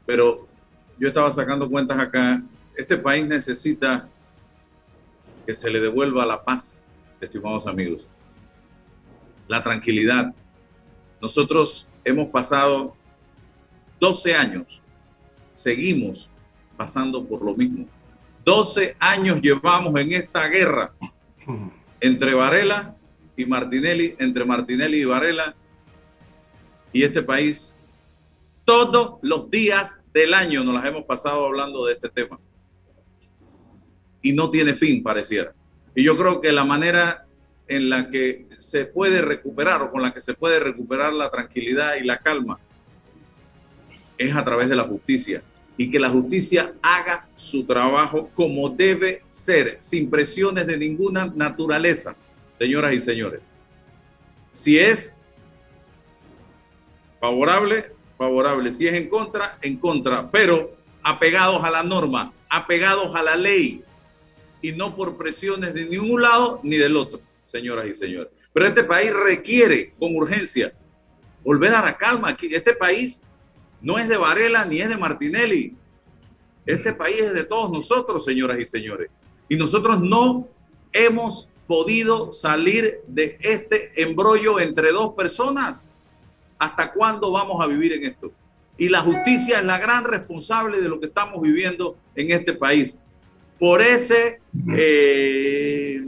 pero yo estaba sacando cuentas acá. Este país necesita que se le devuelva la paz, estimados amigos, la tranquilidad. Nosotros hemos pasado 12 años, seguimos pasando por lo mismo. 12 años llevamos en esta guerra entre Varela y Martinelli, entre Martinelli y Varela, y este país, todos los días del año nos las hemos pasado hablando de este tema. Y no tiene fin, pareciera. Y yo creo que la manera en la que se puede recuperar o con la que se puede recuperar la tranquilidad y la calma es a través de la justicia y que la justicia haga su trabajo como debe ser, sin presiones de ninguna naturaleza, señoras y señores. Si es favorable, favorable. Si es en contra, en contra, pero apegados a la norma, apegados a la ley y no por presiones de ningún lado ni del otro señoras y señores. Pero este país requiere con urgencia volver a la calma. Este país no es de Varela ni es de Martinelli. Este país es de todos nosotros, señoras y señores. Y nosotros no hemos podido salir de este embrollo entre dos personas. ¿Hasta cuándo vamos a vivir en esto? Y la justicia es la gran responsable de lo que estamos viviendo en este país. Por ese eh,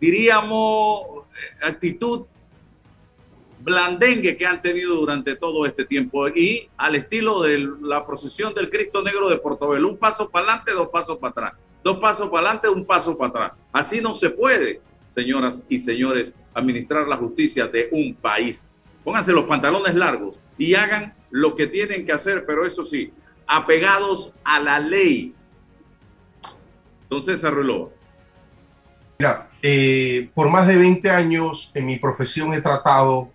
diríamos, actitud blandengue que han tenido durante todo este tiempo y al estilo de la procesión del Cristo Negro de Portobelo, un paso para adelante, dos pasos para atrás, dos pasos para adelante, un paso para atrás. Así no se puede, señoras y señores, administrar la justicia de un país. Pónganse los pantalones largos y hagan lo que tienen que hacer, pero eso sí, apegados a la ley. Entonces, arregló. Mira, eh, por más de 20 años en mi profesión he tratado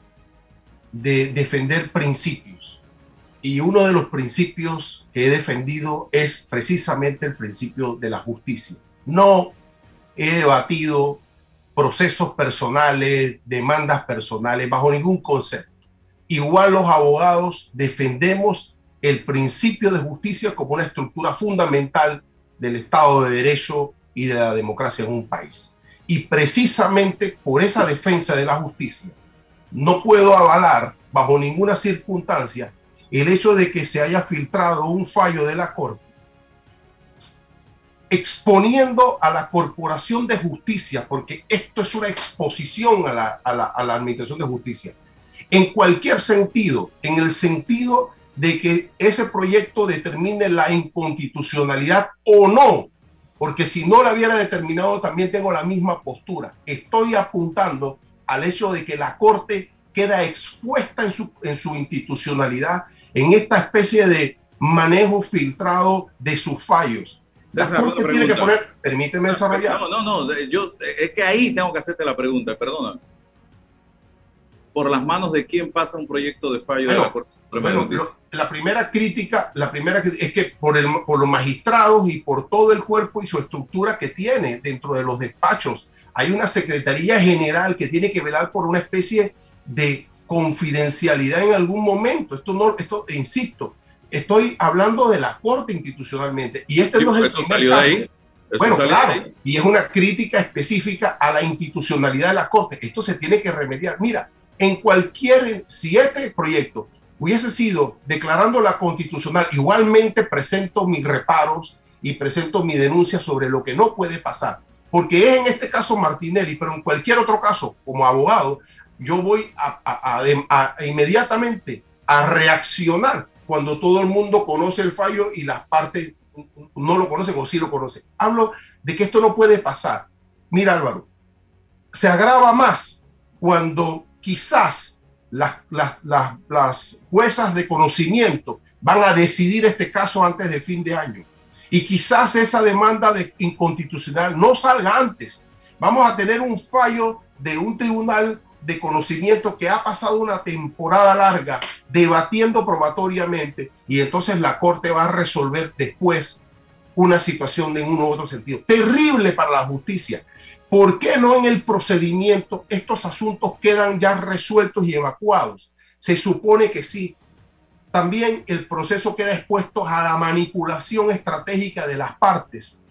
de defender principios. Y uno de los principios que he defendido es precisamente el principio de la justicia. No he debatido procesos personales, demandas personales, bajo ningún concepto. Igual los abogados defendemos el principio de justicia como una estructura fundamental del Estado de Derecho y de la democracia en un país. Y precisamente por esa defensa de la justicia, no puedo avalar bajo ninguna circunstancia el hecho de que se haya filtrado un fallo de la Corte exponiendo a la Corporación de Justicia, porque esto es una exposición a la, a la, a la Administración de Justicia, en cualquier sentido, en el sentido de que ese proyecto determine la inconstitucionalidad o no, porque si no la hubiera determinado también tengo la misma postura. Estoy apuntando al hecho de que la Corte queda expuesta en su, en su institucionalidad, en esta especie de manejo filtrado de sus fallos. La Corte tiene que poner, permíteme desarrollar. No, no, no, yo, es que ahí tengo que hacerte la pregunta, perdona. ¿Por las manos de quién pasa un proyecto de fallo bueno, de la Corte? Bueno, la primera crítica, la primera es que por, el, por los magistrados y por todo el cuerpo y su estructura que tiene dentro de los despachos, hay una Secretaría General que tiene que velar por una especie de confidencialidad en algún momento. Esto no, esto, insisto, estoy hablando de la Corte institucionalmente. Y este Sí, no es el primer salió de caso. ahí. Eso Bueno, claro, ahí. y es una crítica específica a la institucionalidad de la Corte. Esto se tiene que remediar. Mira, en cualquier, si este proyecto hubiese sido declarando la constitucional, igualmente presento mis reparos y presento mi denuncia sobre lo que no puede pasar. Porque es en este caso Martinelli, pero en cualquier otro caso, como abogado, yo voy a, a- a- a- inmediatamente a reaccionar cuando todo el mundo conoce el fallo y las partes no lo conocen o sí lo conocen. Hablo de que esto no puede pasar. Mira Álvaro, se agrava más cuando quizás las, las, las, las juezas de conocimiento van a decidir este caso antes de fin de año. Y quizás esa demanda de inconstitucional no salga antes. Vamos a tener un fallo de un tribunal de conocimiento que ha pasado una temporada larga debatiendo probatoriamente y entonces la corte va a resolver después una situación de uno u otro sentido. Terrible para la justicia. ¿Por qué no en el procedimiento estos asuntos quedan ya resueltos y evacuados? Se supone que sí. También el proceso queda expuesto a la manipulación estratégica de las partes.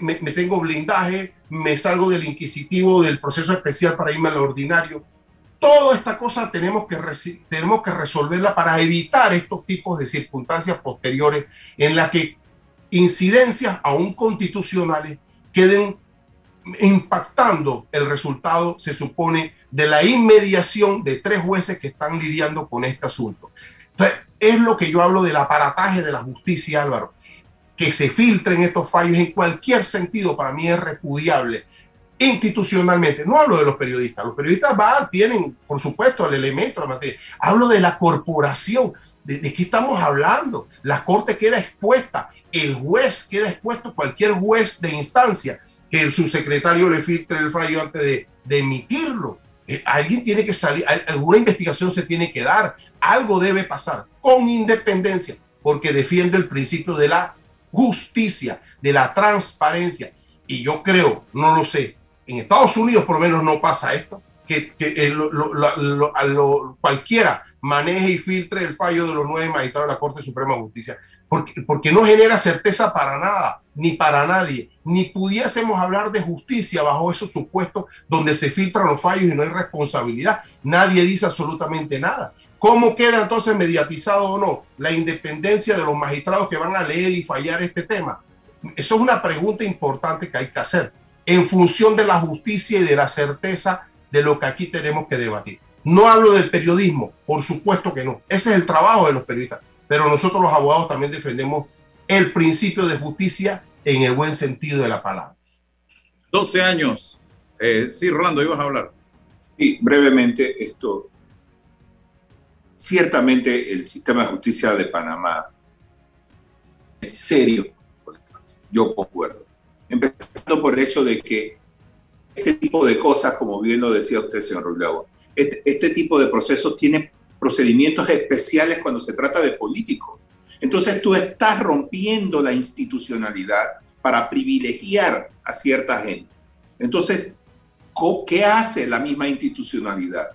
Me, tengo blindaje, me salgo del inquisitivo del proceso especial para irme al ordinario. Toda esta cosa tenemos que, tenemos que resolverla para evitar estos tipos de circunstancias posteriores en las que incidencias aún constitucionales queden impactando el resultado, se supone, de la inmediación de tres jueces que están lidiando con este asunto. Entonces, es lo que yo hablo del aparataje de la justicia, Álvaro. Que se filtren estos fallos en cualquier sentido, para mí es repudiable institucionalmente. No hablo de los periodistas. Los periodistas van, tienen, por supuesto, el elemento, la materia. Hablo de la corporación. ¿De, de qué estamos hablando? La corte queda expuesta, el juez queda expuesto, cualquier juez de instancia, que el subsecretario le filtre el fallo antes de, emitirlo. Eh, alguien tiene que salir, al- alguna investigación se tiene que dar, algo debe pasar con independencia, porque defiende el principio de la justicia, de la transparencia. Y yo creo, no lo sé, en Estados Unidos por lo menos no pasa esto, que, eh, cualquiera maneje y filtre el fallo de los nueve magistrados de la Corte Suprema de Justicia, porque, porque no genera certeza para nada, ni para nadie, ni pudiésemos hablar de justicia bajo esos supuestos donde se filtran los fallos y no hay responsabilidad. Nadie dice absolutamente nada. ¿Cómo queda entonces mediatizado o no la independencia de los magistrados que van a leer y fallar este tema? Eso es una pregunta importante que hay que hacer en función de la justicia y de la certeza de lo que aquí tenemos que debatir. No hablo del periodismo, por supuesto que no. Ese es el trabajo de los periodistas. Pero nosotros los abogados también defendemos el principio de justicia en el buen sentido de la palabra. 12 años. Eh, sí, Rolando, ibas a hablar. Sí, brevemente, esto. Ciertamente el sistema de justicia de Panamá es serio. Yo concuerdo. Empezando por el hecho de que este tipo de cosas, como bien lo decía usted, señor Rulao, este, este tipo de procesos tiene procedimientos especiales cuando se trata de políticos. Entonces tú estás rompiendo la institucionalidad para privilegiar a cierta gente. Entonces, ¿qué hace la misma institucionalidad?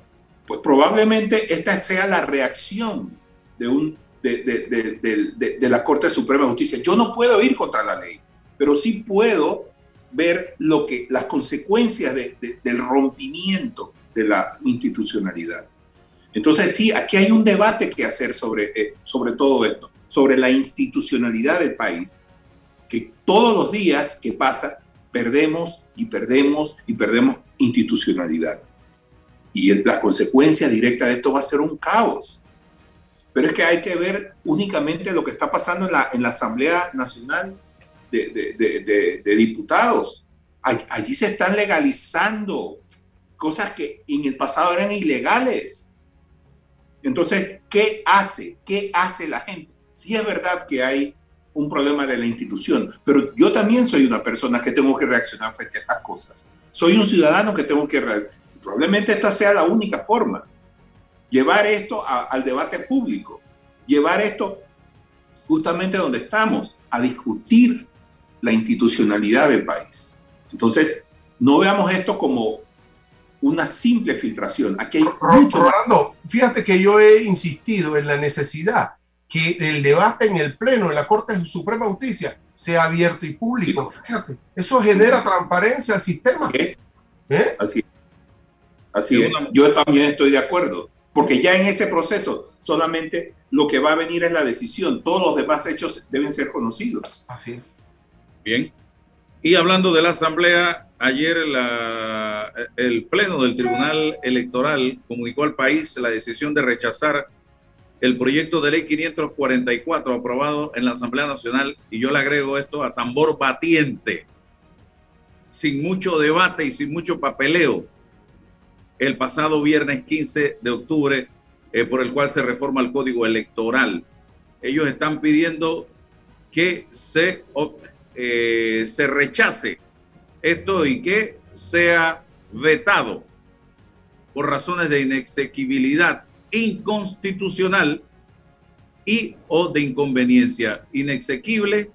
Pues probablemente esta sea la reacción de, un, de, la Corte Suprema de Justicia. Yo no puedo ir contra la ley, pero sí puedo ver lo que, las consecuencias del rompimiento de la institucionalidad. Entonces, sí, aquí hay un debate que hacer sobre, eh, sobre todo esto, sobre la institucionalidad del país, que todos los días que pasa perdemos y perdemos y perdemos institucionalidad. Y la consecuencia directa de esto va a ser un caos. Pero es que hay que ver únicamente lo que está pasando en la, en la Asamblea Nacional de, de, de Diputados. Allí se están legalizando cosas que en el pasado eran ilegales. Entonces, ¿qué hace? ¿Qué hace la gente? Sí es verdad que hay un problema de la institución, pero yo también soy una persona que tengo que reaccionar frente a estas cosas. Soy un ciudadano que tengo que reaccionar. Probablemente esta sea la única forma. Llevar esto al debate público, llevar esto justamente donde estamos, a discutir la institucionalidad del país. Entonces, no veamos esto como una simple filtración. Aquí hay mucho. Rolando, fíjate que yo he insistido en la necesidad que el debate en el Pleno de la Corte Suprema de Justicia sea abierto y público. Fíjate, eso genera transparencia al sistema. Es. ¿Eh? Así, así es. Yo también estoy de acuerdo, porque ya en ese proceso solamente lo que va a venir es la decisión. Todos los demás hechos deben ser conocidos. Así Bien. Y hablando de la Asamblea, ayer el Pleno del Tribunal Electoral comunicó al país la decisión de rechazar el proyecto de ley 544 aprobado en la Asamblea Nacional, y yo le agrego esto a tambor batiente, sin mucho debate y sin mucho papeleo, el pasado viernes 15 de octubre, eh, por el cual se reforma el código electoral. Ellos están pidiendo que se, eh, se rechace esto y que sea vetado por razones de inexequibilidad inconstitucional y o de inconveniencia inexequible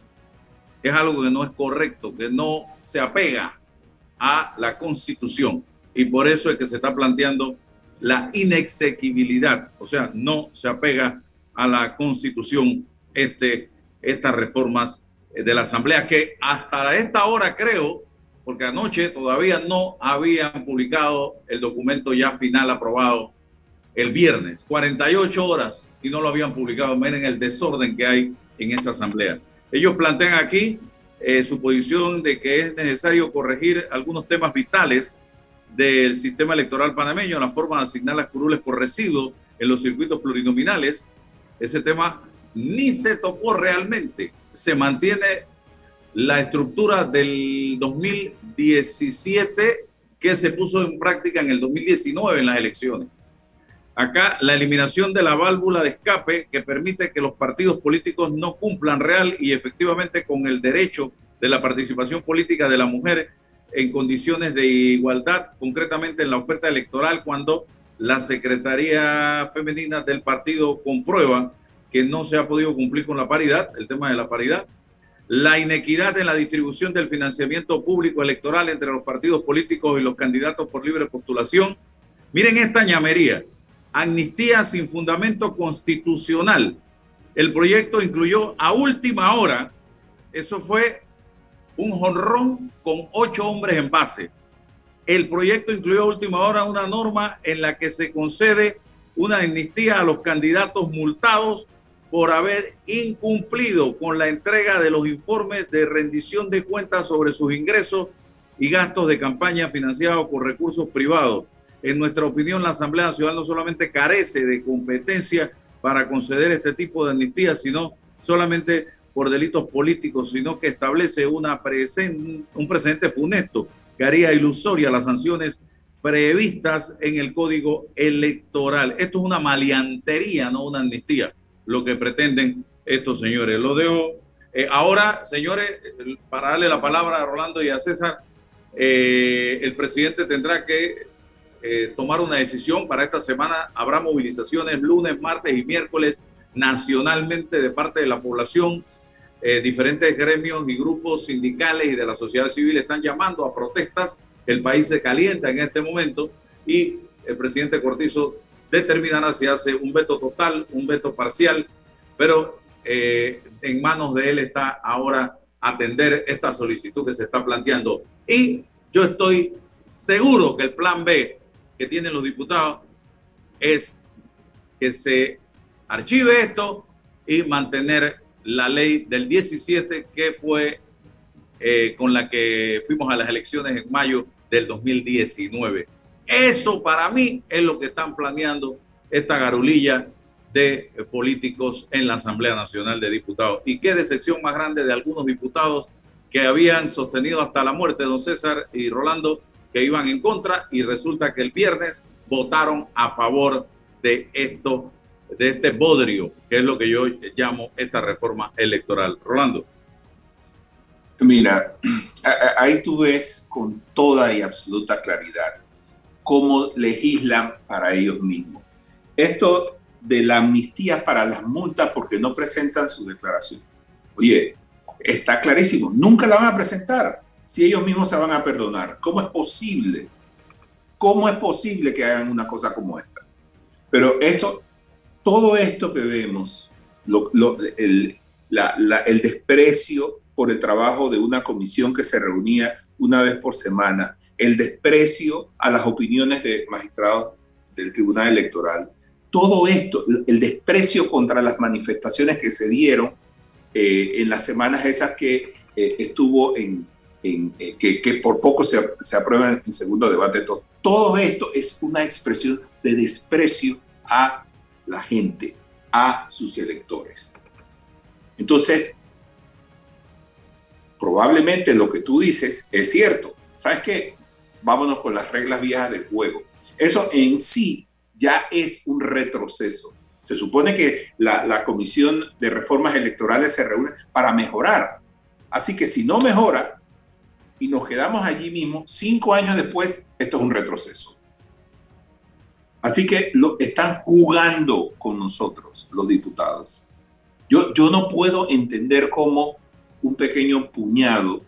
es algo que no es correcto, que no se apega a la constitución. Y por eso es que se está planteando la inexequibilidad, o sea, no se apega a la constitución este, estas reformas de la Asamblea, que hasta esta hora creo, porque anoche todavía no habían publicado el documento ya final aprobado el viernes, 48 horas y no lo habían publicado. Miren el desorden que hay en esa asamblea. Ellos plantean aquí eh, su posición de que es necesario corregir algunos temas vitales del sistema electoral panameño, la forma de asignar las curules por residuo en los circuitos plurinominales. Ese tema ni se tocó realmente. Se mantiene la estructura del 2017 que se puso en práctica en el 2019 en las elecciones. Acá la eliminación de la válvula de escape que permite que los partidos políticos no cumplan real y efectivamente con el derecho de la participación política de la mujer en condiciones de igualdad, concretamente en la oferta electoral, cuando la Secretaría Femenina del partido comprueba que no se ha podido cumplir con la paridad, el tema de la paridad, la inequidad en la distribución del financiamiento público electoral entre los partidos políticos y los candidatos por libre postulación. Miren esta ñamería amnistía sin fundamento constitucional. El proyecto incluyó a última hora, eso fue un jonrón con ocho hombres en base. El proyecto incluyó a última hora una norma en la que se concede una amnistía a los candidatos multados por haber incumplido con la entrega de los informes de rendición de cuentas sobre sus ingresos y gastos de campaña financiados por recursos privados En nuestra opinión, la Asamblea Nacional no solamente carece de competencia para conceder este tipo de amnistía, sino solamente por delitos políticos, sino que establece un precedente funesto que haría ilusoria las sanciones previstas en el código electoral. Esto es una maleantería, no una amnistía, lo que pretenden estos señores. Lo dejo. Eh, ahora, señores, para darle la palabra a Rolando y a César, eh, el presidente tendrá que eh, tomar una decisión. Para esta semana habrá movilizaciones lunes, martes y miércoles nacionalmente de parte de la población. diferentes gremios y grupos sindicales y de la sociedad civil están llamando a protestas. El país se calienta en este momento y el presidente Cortizo determinará si hace un veto total, un veto parcial, pero eh, en manos de él está ahora atender esta solicitud que se está planteando. Y yo estoy seguro que el plan B que tienen los diputados es que se archive esto y mantener la ley del 17 que fue eh, con la que fuimos a las elecciones en mayo del 2019. Eso para mí es lo que están planeando esta garulilla de políticos en la Asamblea Nacional de Diputados. Y qué decepción más grande de algunos diputados que habían sostenido hasta la muerte, don César y Rolando, que iban en contra y resulta que el viernes votaron a favor de esto, de este bodrio, que es lo que yo llamo esta reforma electoral. Rolando. Mira, ahí tú ves con toda y absoluta claridad cómo legislan para ellos mismos. Esto de la amnistía para las multas porque no presentan su declaración. Oye, está clarísimo, nunca la van a presentar si ellos mismos se van a perdonar. ¿Cómo es posible? ¿Cómo es posible que hagan una cosa como esta? Pero esto, todo esto que vemos, el, el desprecio por el trabajo de una comisión que se reunía una vez por semana, el desprecio a las opiniones de magistrados del Tribunal Electoral, todo esto, el desprecio contra las manifestaciones que se dieron eh, en las semanas esas que eh, estuvo en, eh, que, por poco se, se aprueba en segundo debate, todo, todo esto es una expresión de desprecio a la gente, a sus electores. Entonces, probablemente lo que tú dices es cierto. ¿Sabes qué? Vámonos con las reglas viejas del juego. Eso en sí ya es un retroceso. Se supone que la, Comisión de Reformas Electorales se reúne para mejorar. Así que si no mejora y nos quedamos allí mismo, cinco años después, esto es un retroceso. Así que lo, están jugando con nosotros, los diputados. Yo, yo no puedo entender cómo un pequeño puñado,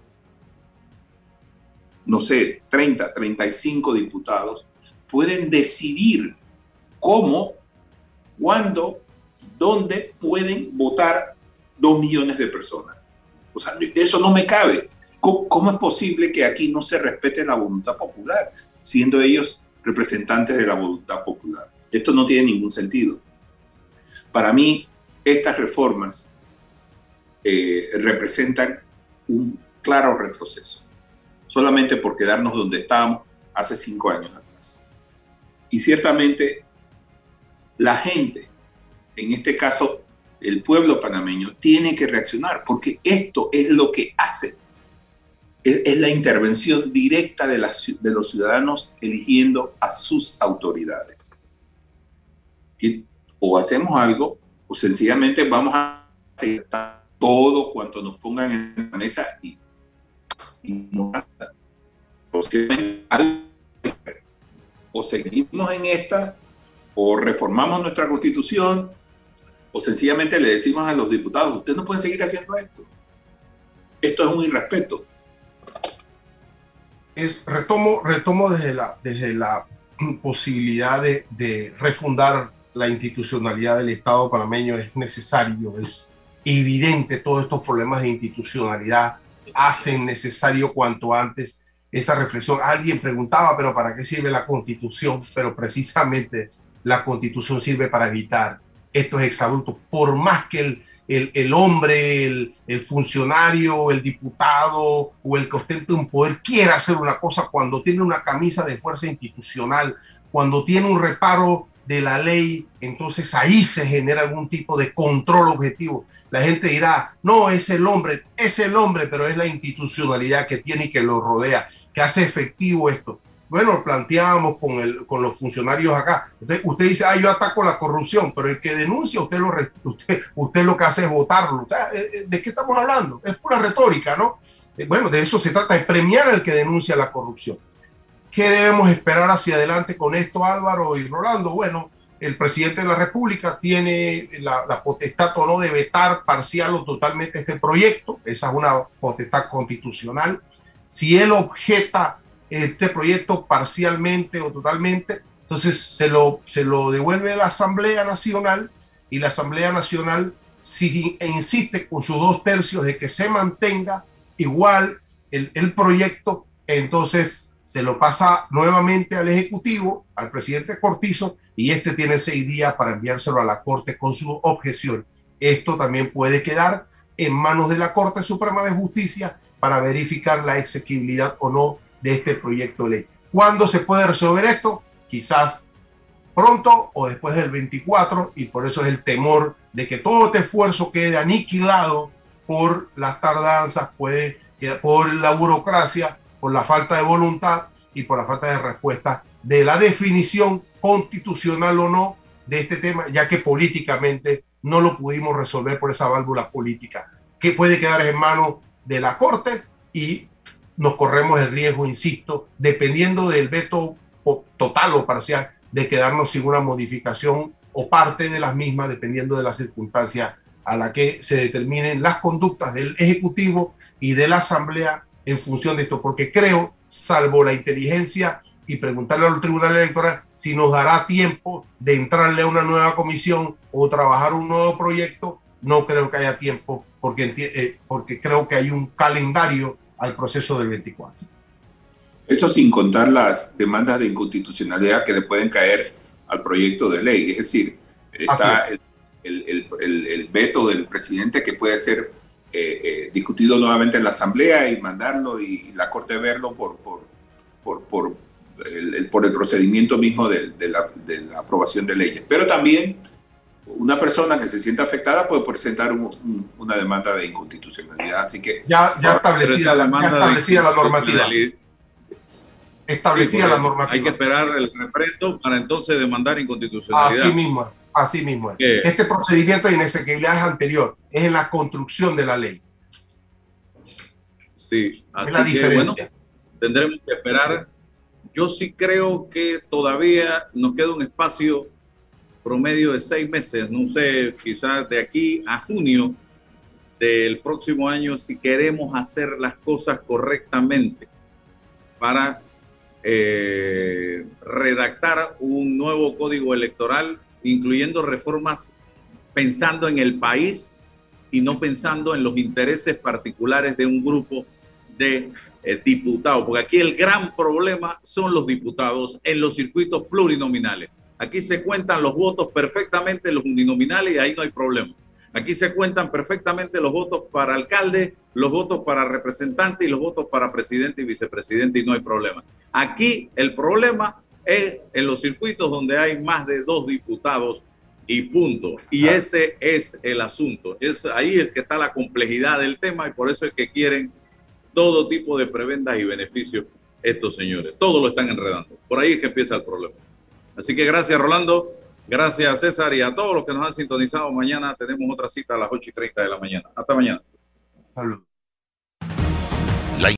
no sé, 30, 35 diputados, pueden decidir cómo, cuándo, dónde pueden votar dos millones de personas. O sea, eso no me cabe. ¿Cómo, es posible que aquí no se respete la voluntad popular, siendo ellos representantes de la voluntad popular? Esto no tiene ningún sentido. Para mí, estas reformas eh, representan un claro retroceso, solamente por quedarnos donde estábamos hace cinco años atrás. Y ciertamente la gente, en este caso el pueblo panameño, tiene que reaccionar, porque esto es lo que hace. Es, la intervención directa de, de los ciudadanos eligiendo a sus autoridades. o hacemos algo, o sencillamente vamos a aceptar todo cuanto nos pongan en la mesa y, o seguimos en esta o reformamos nuestra constitución o sencillamente le decimos a los diputados, ustedes no pueden seguir haciendo esto. Esto es un irrespeto. Es, retomo, retomo desde la, desde la posibilidad de, de refundar la institucionalidad del Estado panameño. Es necesario, es evidente todos estos problemas de institucionalidad hacen necesario cuanto antes esta reflexión. Alguien preguntaba, pero ¿para qué sirve la constitución? Pero precisamente la constitución sirve para evitar estos exabruptos, por más que el, el, hombre, el, el, funcionario, el diputado o el que ostente un poder quiera hacer una cosa cuando tiene una camisa de fuerza institucional cuando tiene un reparo de la ley, entonces ahí se genera algún tipo de control objetivo. La gente dirá, no, es el hombre, es el hombre, pero es la institucionalidad que tiene y que lo rodea, que hace efectivo esto. Bueno, planteábamos con, el, con los funcionarios acá. Usted, dice, ah, yo ataco la corrupción, pero el que denuncia, usted lo, usted, usted lo que hace es votarlo. Eh, eh, ¿De qué estamos hablando? Es pura retórica, ¿no? Eh, bueno, de eso se trata, de premiar al que denuncia la corrupción. ¿Qué debemos esperar hacia adelante con esto, Álvaro y Rolando? Bueno, el presidente de la República tiene la, potestad o no de vetar parcial o totalmente este proyecto. Esa es una potestad constitucional. Si él objeta este proyecto parcialmente o totalmente, entonces se lo, se lo devuelve a la Asamblea Nacional y la Asamblea Nacional si insiste con sus dos tercios de que se mantenga igual el, el proyecto, entonces se lo pasa nuevamente al Ejecutivo, al presidente Cortizo, y este tiene seis días para enviárselo a la Corte con su objeción. Esto también puede quedar en manos de la Corte Suprema de Justicia para verificar la exequibilidad o no de este proyecto de ley. ¿Cuándo se puede resolver esto? Quizás pronto o después del 24 y por eso es el temor de que todo este esfuerzo quede aniquilado por las tardanzas, puede, por la burocracia, por la falta de voluntad y por la falta de respuesta de la definición constitucional o no de este tema, ya que políticamente no lo pudimos resolver por esa válvula política, que puede quedar en manos de la Corte y nos corremos el riesgo, insisto, dependiendo del veto total o parcial, de quedarnos sin una modificación o parte de las mismas, dependiendo de la circunstancia a la que se determinen las conductas del Ejecutivo y de la Asamblea en función de esto, porque creo, salvo la inteligencia y preguntarle al Tribunal Electoral si nos dará tiempo de entrarle a una nueva comisión o trabajar un nuevo proyecto, no creo que haya tiempo, porque, eh, porque creo que hay un calendario al proceso del 24. Eso sin contar las demandas de inconstitucionalidad que le pueden caer al proyecto de ley. Es decir, está el, el, el, el, veto del presidente que puede ser eh, eh, discutido nuevamente en la Asamblea y mandarlo y, la Corte verlo por, por, por, por, el, por el procedimiento mismo de, de, la, de, la, aprobación de leyes. Pero también una persona que se sienta afectada puede presentar un, un, una demanda de inconstitucionalidad. Así que ya, ya establecida, la, ya establecida la normativa. Establecida sí, la normativa. Hay que esperar el referendo para entonces demandar inconstitucionalidad. Así mismo, así mismo. ¿Qué? Este procedimiento de inexequibilidad es anterior, es en la construcción de la ley. Sí, así es la que diferencia. bueno, tendremos que esperar. Yo sí creo que todavía nos queda un espacio promedio de seis meses, no sé, quizás de aquí a junio del próximo año, si queremos hacer las cosas correctamente para eh, redactar un nuevo código electoral, incluyendo reformas pensando en el país y no pensando en los intereses particulares de un grupo de eh, diputados, porque aquí el gran problema son los diputados en los circuitos plurinominales. Aquí se cuentan los votos perfectamente, los uninominales, y ahí no hay problema. Aquí se cuentan perfectamente los votos para alcalde, los votos para representante y los votos para presidente y vicepresidente, y no hay problema. Aquí el problema es en los circuitos donde hay más de dos diputados y punto. Y ah. ese es el asunto. Es ahí es que está la complejidad del tema y por eso es que quieren todo tipo de prebendas y beneficios estos señores. Todo lo están enredando. Por ahí es que empieza el problema. Así que gracias, Rolando. Gracias, César, y a todos los que nos han sintonizado. Mañana tenemos otra cita a las 8 y 30 de la mañana. Hasta mañana. Salud.